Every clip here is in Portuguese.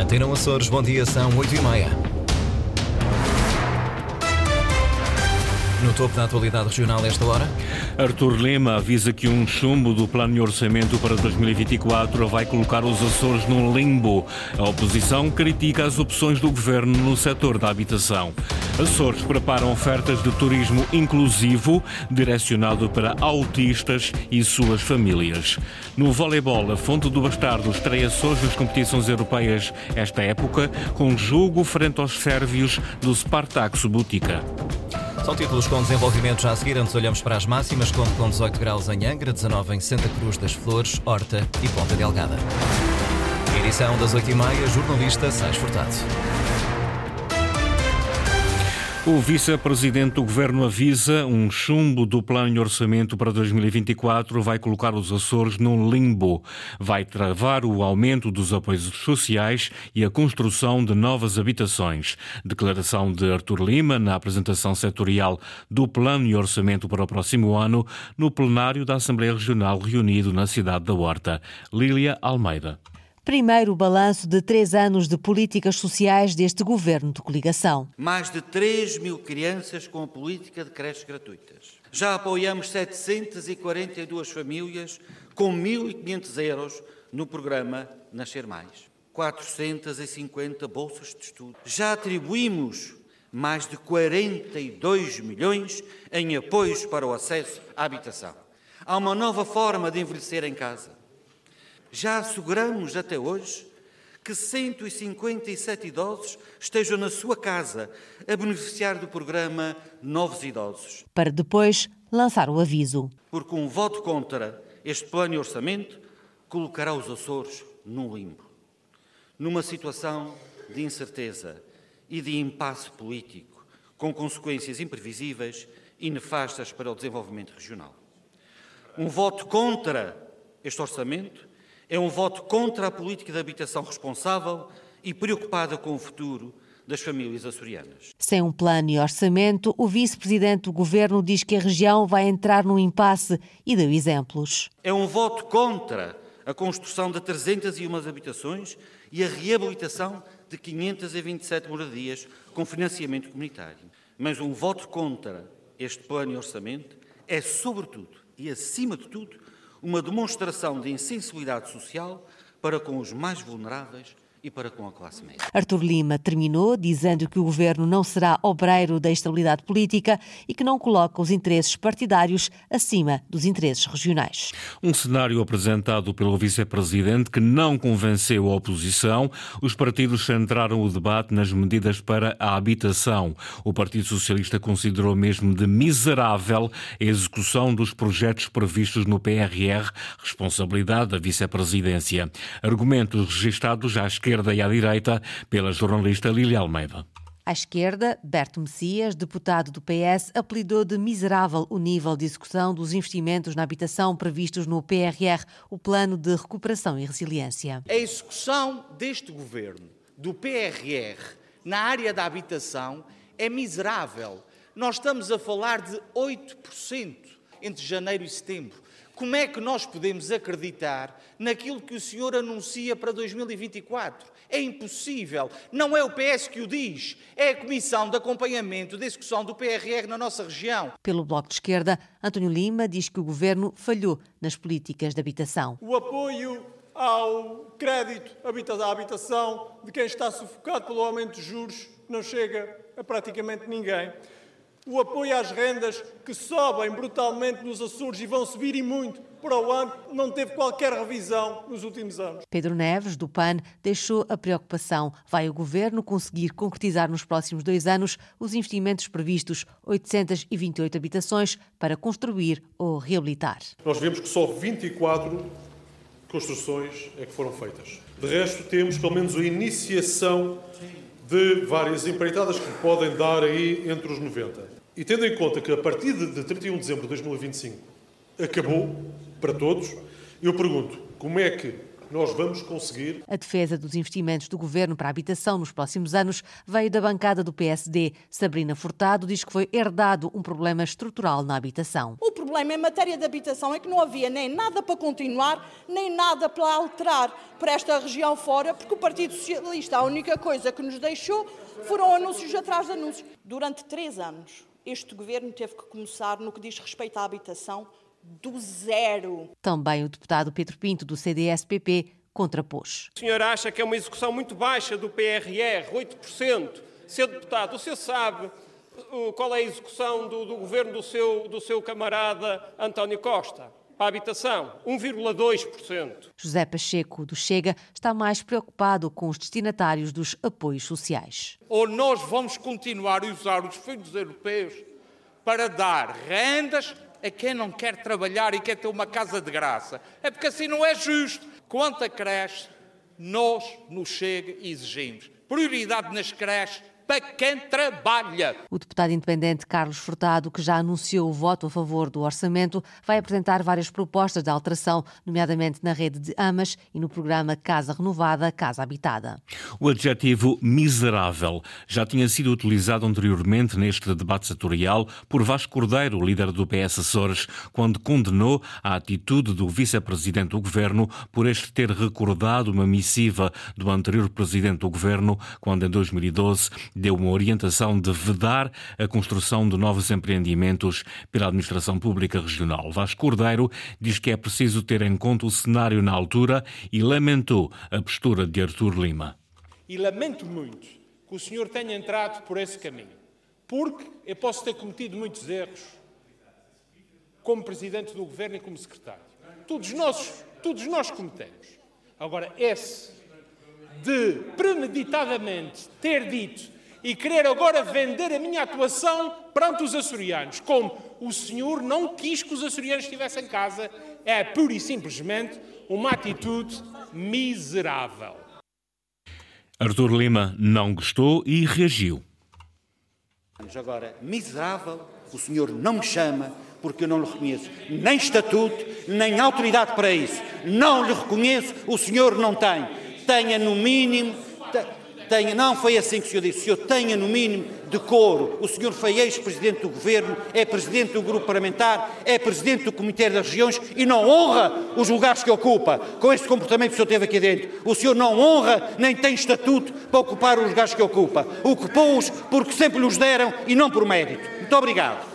Antena Açores, bom dia, são 8h30. No topo da atualidade regional esta hora. Artur Lima avisa que um chumbo do plano de orçamento para 2024 vai colocar os Açores num limbo. A oposição critica as opções do governo no setor da habitação. Açores preparam ofertas de turismo inclusivo direcionado para autistas e suas famílias. No voleibol, a Fonte do Bastardo estreia-se hoje nas competições europeias esta época com jogo frente aos sérvios do Spartak Subotica. São títulos com desenvolvimento já a seguir. Antes olhamos para as máximas. Conto com 18 graus em Angra, 19 em Santa Cruz das Flores, Horta e Ponta Delgada. Edição das 8h30, jornalista Sais Furtado. O vice-presidente do governo avisa um chumbo do plano de orçamento para 2024 vai colocar os Açores num limbo. Vai travar o aumento dos apoios sociais e a construção de novas habitações. Declaração de Artur Lima na apresentação setorial do plano de orçamento para o próximo ano no plenário da Assembleia Regional reunido na cidade da Horta. Lília Almeida. Primeiro balanço de três anos de políticas sociais deste governo de coligação. Mais de 3 mil crianças com a política de creches gratuitas. Já apoiamos 742 famílias com 1.500 euros no programa Nascer Mais. 450 bolsas de estudo. Já atribuímos mais de 42 milhões em apoios para o acesso à habitação. Há uma nova forma de envelhecer em casa já asseguramos até hoje que 157 idosos estejam na sua casa a beneficiar do programa Novos Idosos. Para depois lançar o aviso. Porque um voto contra este plano de orçamento colocará os Açores num limbo, numa situação de incerteza e de impasse político, com consequências imprevisíveis e nefastas para o desenvolvimento regional. Um voto contra este orçamento é um voto contra a política de habitação responsável e preocupada com o futuro das famílias açorianas. Sem um plano e orçamento, o vice-presidente do governo diz que a região vai entrar num impasse e deu exemplos. É um voto contra a construção de 301 habitações e a reabilitação de 527 moradias com financiamento comunitário. Mas um voto contra este plano e orçamento é, sobretudo e acima de tudo, uma demonstração de insensibilidade social para com os mais vulneráveis e para com a classe média. Artur Lima terminou dizendo que o governo não será obreiro da estabilidade política e que não coloca os interesses partidários acima dos interesses regionais. Um cenário apresentado pelo vice-presidente que não convenceu a oposição. Os partidos centraram o debate nas medidas para a habitação. O Partido Socialista considerou mesmo de miserável a execução dos projetos previstos no PRR, responsabilidade da vice-presidência. Argumentos registados à esquerda esquerda e à direita, pela jornalista Lília Almeida. À esquerda, Berto Messias, deputado do PS, apelidou de miserável o nível de execução dos investimentos na habitação previstos no PRR, o Plano de Recuperação e Resiliência. A execução deste governo do PRR na área da habitação é miserável. Nós estamos a falar de 8% entre janeiro e setembro. Como é que nós podemos acreditar naquilo que o senhor anuncia para 2024? É impossível. Não é o PS que o diz, é a Comissão de Acompanhamento da Execução do PRR na nossa região. Pelo Bloco de Esquerda, António Lima diz que o governo falhou nas políticas de habitação. O apoio ao crédito à habitação de quem está sufocado pelo aumento dos juros não chega a praticamente ninguém o apoio às rendas que sobem brutalmente nos Açores e vão subir e muito para o ano, não teve qualquer revisão nos últimos anos. Pedro Neves, do PAN, deixou a preocupação. Vai o governo conseguir concretizar nos próximos dois anos os investimentos previstos, 828 habitações, para construir ou reabilitar? Nós vemos que só 24 construções é que foram feitas. De resto, temos pelo menos a iniciação de várias empreitadas que podem dar aí entre os 90. E tendo em conta que a partir de 31 de dezembro de 2025 acabou para todos, eu pergunto como é que nós vamos conseguir. A defesa dos investimentos do governo para a habitação nos próximos anos veio da bancada do PSD. Sabrina Furtado diz que foi herdado um problema estrutural na habitação. O problema em matéria de habitação é que não havia nem nada para continuar, nem nada para alterar para esta região fora, porque o Partido Socialista, a única coisa que nos deixou foram anúncios atrás de anúncios. Durante três anos, este governo teve que começar no que diz respeito à habitação do zero. Também o deputado Pedro Pinto, do CDS-PP, contrapôs. O senhor acha que é uma execução muito baixa do PRR, 8%. Ser deputado, você sabe qual é a execução do, do governo do seu, do seu camarada António Costa? Para a habitação, 1,2%. José Pacheco, do Chega, está mais preocupado com os destinatários dos apoios sociais. Ou nós vamos continuar a usar os fundos europeus para dar rendas a quem não quer trabalhar e quer ter uma casa de graça. É porque assim não é justo. Quanto a creche, nós no Chega exigimos prioridade nas creches para quem trabalha. O deputado independente Carlos Furtado, que já anunciou o voto a favor do orçamento, vai apresentar várias propostas de alteração, nomeadamente na rede de AMAS e no programa Casa Renovada, Casa Habitada. O adjetivo miserável já tinha sido utilizado anteriormente neste debate setorial por Vasco Cordeiro, líder do PS Açores, quando condenou a atitude do vice-presidente do governo por este ter recordado uma missiva do anterior presidente do governo, quando em 2012 deu uma orientação de vedar a construção de novos empreendimentos pela administração pública regional. Vasco Cordeiro diz que é preciso ter em conta o cenário na altura e lamentou a postura de Artur Lima. E lamento muito que o senhor tenha entrado por esse caminho, porque eu posso ter cometido muitos erros como presidente do governo e como secretário. Todos nós, todos nós cometemos. Agora, esse de premeditadamente ter dito e querer agora vender a minha atuação perante os açorianos, como o senhor não quis que os açorianos estivessem em casa, é pura e simplesmente uma atitude miserável. Artur Lima não gostou e reagiu. Agora, miserável, o senhor não me chama porque eu não lhe reconheço nem estatuto, nem autoridade para isso. Não lhe reconheço, o senhor não tem. Tenha no mínimo tenha, não foi assim que o senhor disse, o senhor tenha no mínimo decoro. O senhor foi ex-presidente do governo, é presidente do grupo parlamentar, é presidente do Comitê das Regiões e não honra os lugares que ocupa com este comportamento que o senhor teve aqui dentro. O senhor não honra nem tem estatuto para ocupar os lugares que ocupa. Ocupou-os porque sempre os deram e não por mérito. Muito obrigado.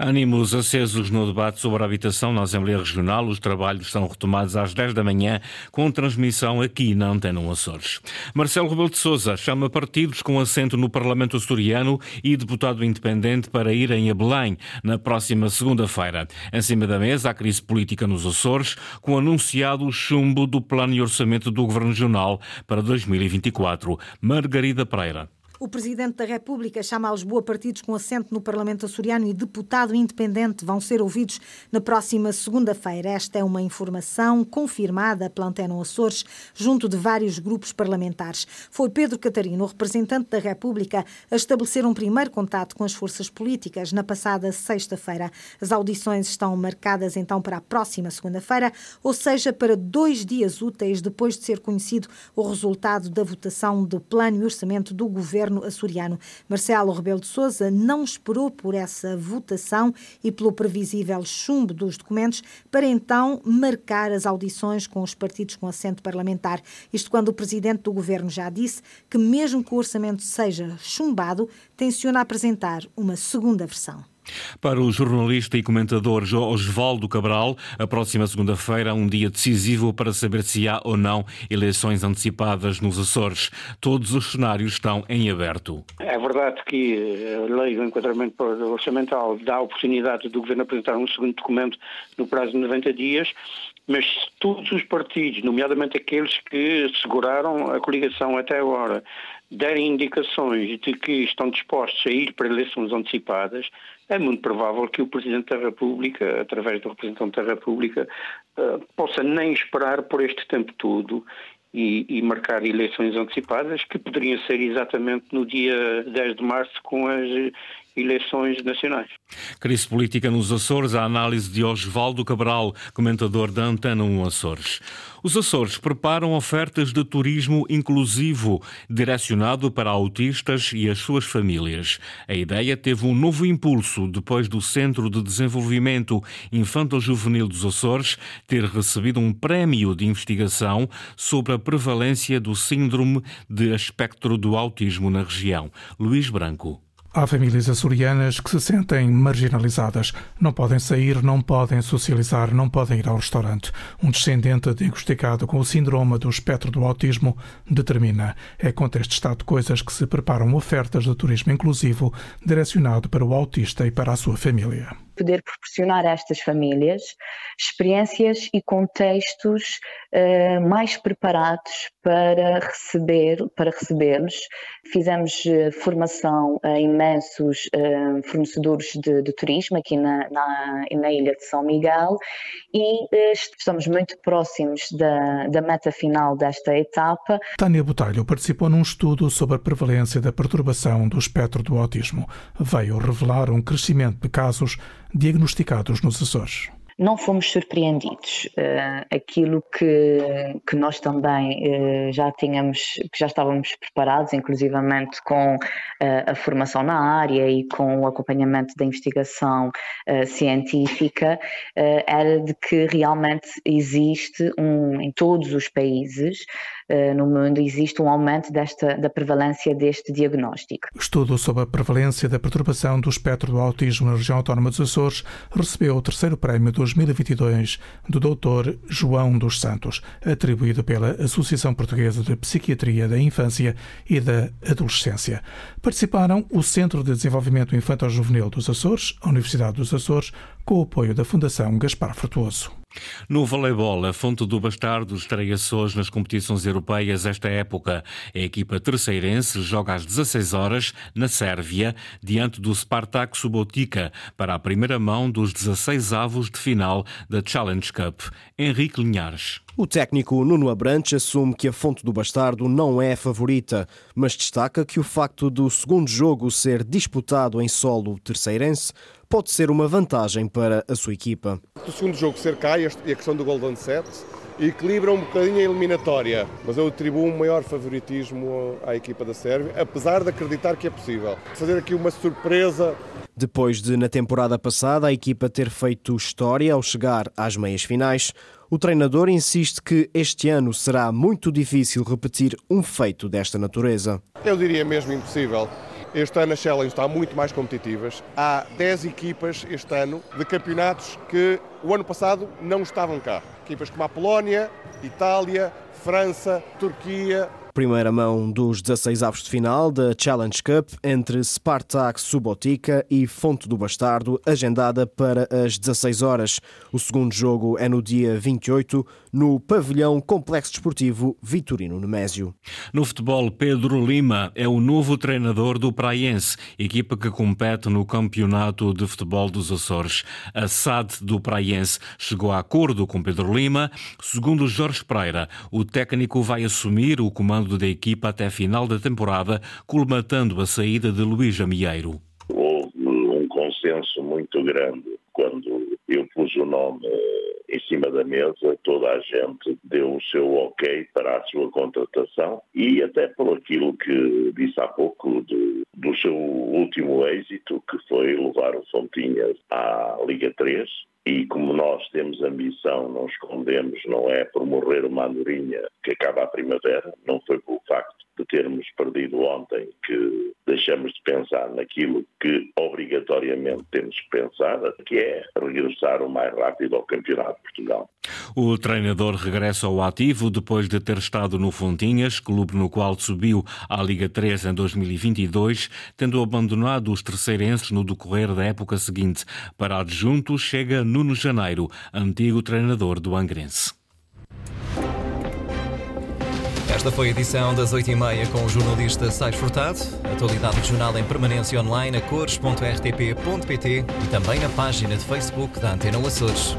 Ânimos acesos no debate sobre a habitação na Assembleia Regional. Os trabalhos são retomados às 10 da manhã, com transmissão aqui na Antena Açores. Marcelo Rebelo de Sousa chama partidos com assento no Parlamento Açoriano e deputado independente para irem a Belém na próxima segunda-feira. Em cima da mesa, a crise política nos Açores, com anunciado chumbo do plano e orçamento do Governo Regional para 2024. Margarida Pereira. O Presidente da República chama a Lisboa partidos com assento no Parlamento açoriano e deputado independente vão ser ouvidos na próxima segunda-feira. Esta é uma informação confirmada pela Antena Açores junto de vários grupos parlamentares. Foi Pedro Catarino, representante da República, a estabelecer um primeiro contato com as forças políticas na passada sexta-feira. As audições estão marcadas então para a próxima segunda-feira, ou seja, para dois dias úteis depois de ser conhecido o resultado da votação do plano e orçamento do governo governo açoriano. Marcelo Rebelo de Sousa não esperou por essa votação e pelo previsível chumbo dos documentos para então marcar as audições com os partidos com assento parlamentar. Isto quando o presidente do governo já disse que, mesmo que o orçamento seja chumbado, tenciona apresentar uma segunda versão. Para o jornalista e comentador Osvaldo Cabral, a próxima segunda-feira é um dia decisivo para saber se há ou não eleições antecipadas nos Açores. Todos os cenários estão em aberto. É verdade que a lei do enquadramento orçamental dá a oportunidade do Governo apresentar um segundo documento no prazo de 90 dias, mas todos os partidos, nomeadamente aqueles que seguraram a coligação até agora, derem indicações de que estão dispostos a ir para eleições antecipadas, é muito provável que o Presidente da República, através do representante da República, uh, possa nem esperar por este tempo todo e, e, marcar eleições antecipadas, que poderiam ser exatamente no dia 10 de março, com as eleições nacionais. Crise política nos Açores, a análise de Osvaldo Cabral, comentador da Antena 1 Açores. Os Açores preparam ofertas de turismo inclusivo, direcionado para autistas e as suas famílias. A ideia teve um novo impulso depois do Centro de Desenvolvimento Infanto-Juvenil dos Açores ter recebido um prémio de investigação sobre a prevalência do síndrome de espectro do autismo na região. Luís Branco. Há famílias açorianas que se sentem marginalizadas. Não podem sair, não podem socializar, não podem ir ao restaurante. Um descendente diagnosticado com o síndrome do espectro do autismo determina. É contra este estado de coisas que se preparam ofertas de turismo inclusivo direcionado para o autista e para a sua família poder proporcionar a estas famílias experiências e contextos uh, mais preparados para receber para recebê-los. Fizemos uh, formação a imensos uh, fornecedores de, de, turismo aqui na, na, na, ilha de São Miguel e estamos muito próximos da, da meta final desta etapa. Tânia Botalho participou num estudo sobre a prevalência da perturbação do espectro do autismo. Veio revelar um crescimento de casos diagnosticados nos Açores não fomos surpreendidos. Uh, aquilo que, que nós também uh, já tínhamos, que já estávamos preparados, inclusivamente com uh, a formação na área e com o acompanhamento da investigação científica, era de que realmente existe um, em todos os países eh, no mundo existe um aumento desta, da prevalência deste diagnóstico. Estudo sobre a prevalência da perturbação do espectro do autismo na região autónoma dos Açores recebeu o terceiro prémio 2022 do Dr. João dos Santos, atribuído pela Associação Portuguesa de Psiquiatria da Infância e da Adolescência. Participaram o Centro de Desenvolvimento Infantil-Juvenil dos Açores, a Universidade dos Açores, com o apoio da Fundação Gaspar Frutuoso. No voleibol, a Fonte do Bastardo estreia-se hoje nas competições europeias esta época. A equipa terceirense joga às 16 horas na Sérvia, diante do Spartak Subotica, para a primeira mão dos 16 avos de final da Challenge Cup. Henrique Linhares. O técnico Nuno Abrantes assume que a Fonte do Bastardo não é a favorita, mas destaca que o facto do segundo jogo ser disputado em solo terceirense pode ser uma vantagem para a sua equipa. O segundo jogo ser cá e a questão do Golden Set equilibra um bocadinho a eliminatória, mas eu atribuo um maior favoritismo à equipa da Sérvia, apesar de acreditar que é possível. Fazer aqui uma surpresa. Depois de, na temporada passada, a equipa ter feito história ao chegar às meias finais, o treinador insiste que este ano será muito difícil repetir um feito desta natureza. Eu diria mesmo impossível. Este ano a Challenge está muito mais competitivas. Há 10 equipas este ano de campeonatos que o ano passado não estavam cá. Equipas como a Polónia, Itália, França, Turquia, primeira mão dos 16 avos de final da Challenge Cup entre Spartak Subotica e Fonte do Bastardo, agendada para as 16 horas. O segundo jogo é no dia 28, no pavilhão Complexo Desportivo Vitorino Nemésio. No futebol, Pedro Lima é o novo treinador do Praiense, equipa que compete no Campeonato de Futebol dos Açores. A SAD do Praiense chegou a acordo com Pedro Lima. Segundo Jorge Pereira, o técnico vai assumir o comando da equipa até a final da temporada, colmatando a saída de Luís Amieiro. Houve um consenso muito grande quando eu pus o nome eh, em cima da mesa, toda a gente deu o seu ok para a sua contratação e até por aquilo que disse há pouco do, do seu último êxito, que foi levar o Fontinhas à Liga 3, e como nós temos ambição, não escondemos, não é por morrer uma andorinha que acaba a primavera, não foi pelo facto de termos perdido ontem que deixamos de pensar naquilo que obrigatoriamente temos que pensar, que é regressar o mais rápido ao Campeonato de Portugal. O treinador regressa ao ativo depois de ter estado no Fontinhas, clube no qual subiu à Liga 3 em 2022, tendo abandonado os terceirenses no decorrer da época seguinte. Para adjunto chega Nuno Janeiro, antigo treinador do Angrense. Esta foi a edição das 8h30 com o jornalista Sais Furtado. Atualidade regional em permanência online a cores.rtp.pt e também na página de Facebook da Antena Açores.